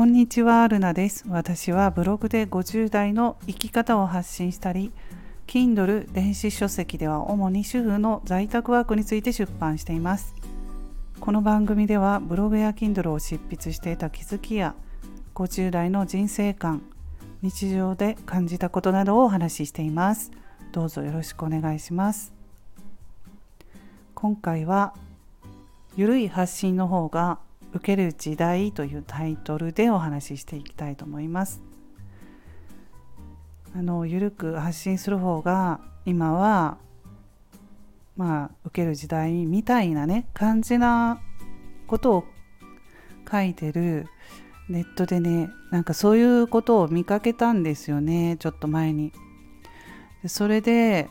こんにちは、ルナです。私はブログで50代の生き方を発信したり、Kindle 電子書籍では主に主婦の在宅ワークについて出版しています。この番組ではブログや Kindle を執筆していた気づきや50代の人生観、日常で感じたことなどをお話ししています。どうぞよろしくお願いします。今回はゆるい発信の方が受ける時代というタイトルでお話ししていきたいと思います。あのゆるく発信する方が今はまあ受ける時代みたいなね感じなことを書いてるネットでねなんかそういうことを見かけたんですよねちょっと前に。それで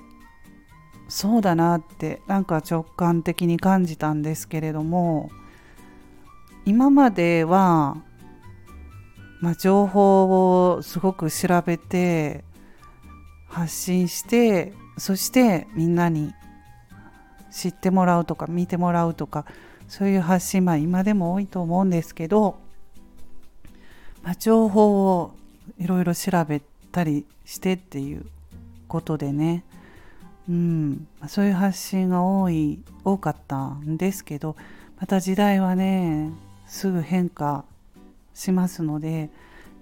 そうだなってなんか直感的に感じたんですけれども今までは、まあ、情報をすごく調べて発信してそしてみんなに知ってもらうとか見てもらうとかそういう発信、まあ、今でも多いと思うんですけど、まあ、情報をいろいろ調べたりしてっていうことでね、うん、そういう発信が多い多かったんですけどまた時代はねすぐ変化しますので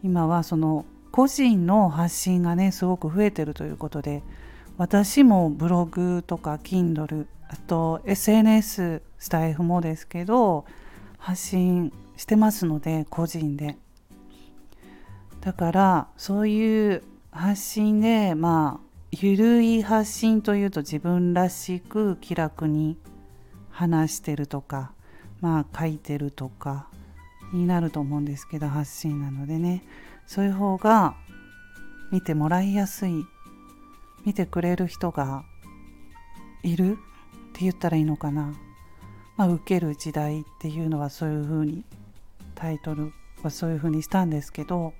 今はその個人の発信がねすごく増えてるということで私もブログとか Kindle あと SNS スタイフもですけど発信してますので個人で。だからそういう発信でまあゆるい発信というと自分らしく気楽に話してるとかまあ書いてるとかになると思うんですけど発信なのでね。そういう方が見てもらいやすい。見てくれる人がいる。って言ったらいいのかな、まあ、受ける時代っていうのはそういうふうにタイトルはそういうふうにしたんですけど、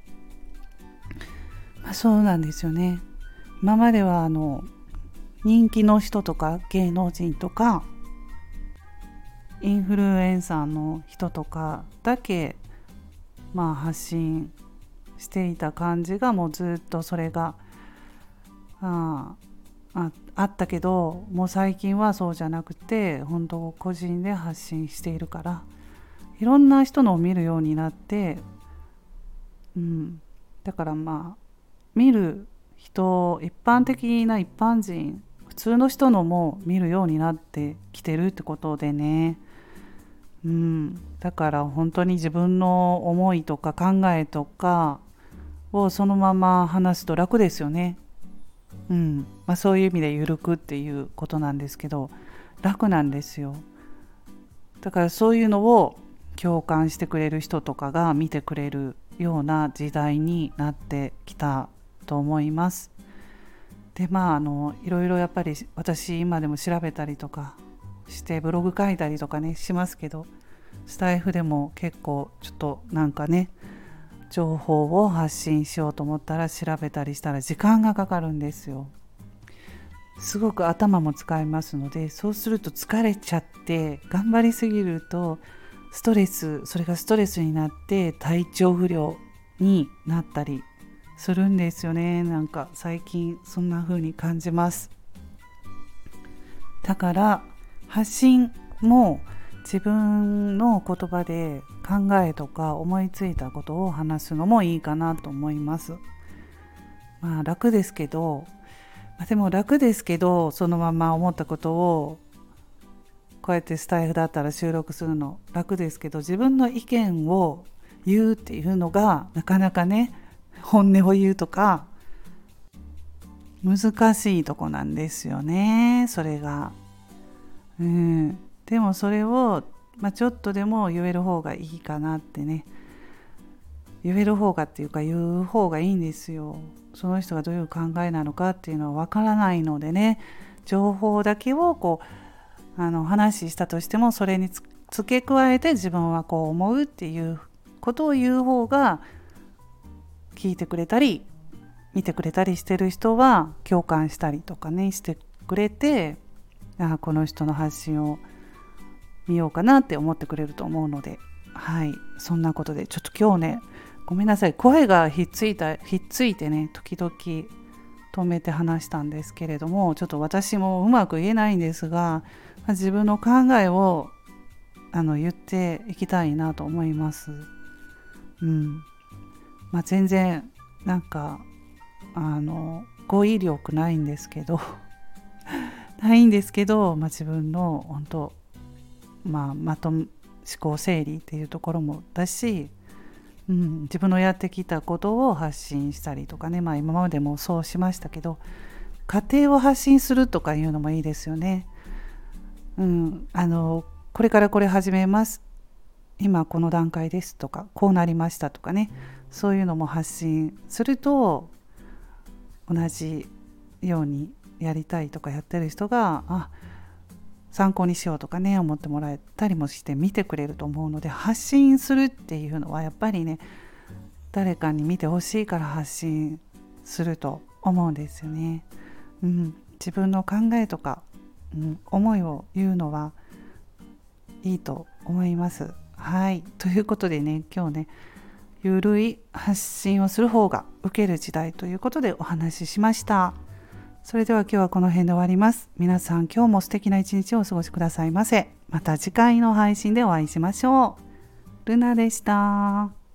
まあ、そうなんですよね。今まではあの人気の人とか芸能人とかインフルエンサーの人とかだけまあ発信していた感じがもうずっとそれがあああったけどもう最近はそうじゃなくて本当個人で発信しているからいろんな人のを見るようになって、うん、だからまあ見る人一般的な一般人普通の人のも見るようになってきてるってことでね。うん、だから本当に自分の思いとか考えとかをそのまま話すと楽ですよね。うんまあ、そういう意味で緩くっていうことなんですけど楽なんですよ。だからそういうのを共感してくれる人とかが見てくれるような時代になってきたと思います。でまああのいろいろやっぱり私今でも調べたりとかしてブログ書いたりとかねしますけどスタイフでも結構ちょっとなんかね情報を発信しようと思ったら調べたりしたら時間がかかるんですよ。すごく頭も使いますのでそうすると疲れちゃって頑張りすぎるとストレスそれがストレスになって体調不良になったりするんですよねなんか最近そんな風に感じますだから発信も自分の言葉で考えとか思いついたことを話すのもいいかなと思います。まあ楽ですけど、まあ、でも楽ですけどそのまま思ったことをこうやってスタイフだったら収録するの楽ですけど自分の意見を言うっていうのがなかなかね本音を言うとか難しいとこなんですよねそれが。うん、でもそれを、まあ、ちょっとでも言える方がいいかなってね。言える方がっていうか言う方がいいんですよ。その人がどういう考えなのかっていうのは分からないのでね。情報だけをこうあの話したとしてもそれに付け加えて自分はこう思うっていうことを言う方が聞いてくれたり見てくれたりしてる人は共感したりとかねしてくれてあこの人の発信を見ようかなって思ってくれると思うのではい。そんなことでちょっと今日ねごめんなさい。声がひっついたひっついてね時々止めて話したんですけれどもちょっと私もうまく言えないんですが、自分の考えをあの言っていきたいなと思います。うん。まあ、全然なんかあの語彙力ないんですけど。ないんですけど、まあ、自分の本当、まあ、まと思考整理っていうところもだし、うん、自分のやってきたことを発信したりとかね、まあ、今までもそうしましたけど家庭を発信するとかいうのもいいですよね。うん、あのこれからこれ始めます今この段階ですとかこうなりましたとかねそういうのも発信すると同じようにやりたいとかやってる人があ参考にしようとかね思ってもらえたりもして見てくれると思うので発信するっていうのはやっぱりね誰かに見てほしいから発信すると思うんですよね。うん、自分の考えとか、うん、思いを言うのはいいと思います。はいということでね今日ねゆるい発信をする方が受ける時代ということでお話ししました。それでは今日はこの辺で終わります。皆さん今日も素敵な一日をお過ごしくださいませ。また次回の配信でお会いしましょう。ルナでした。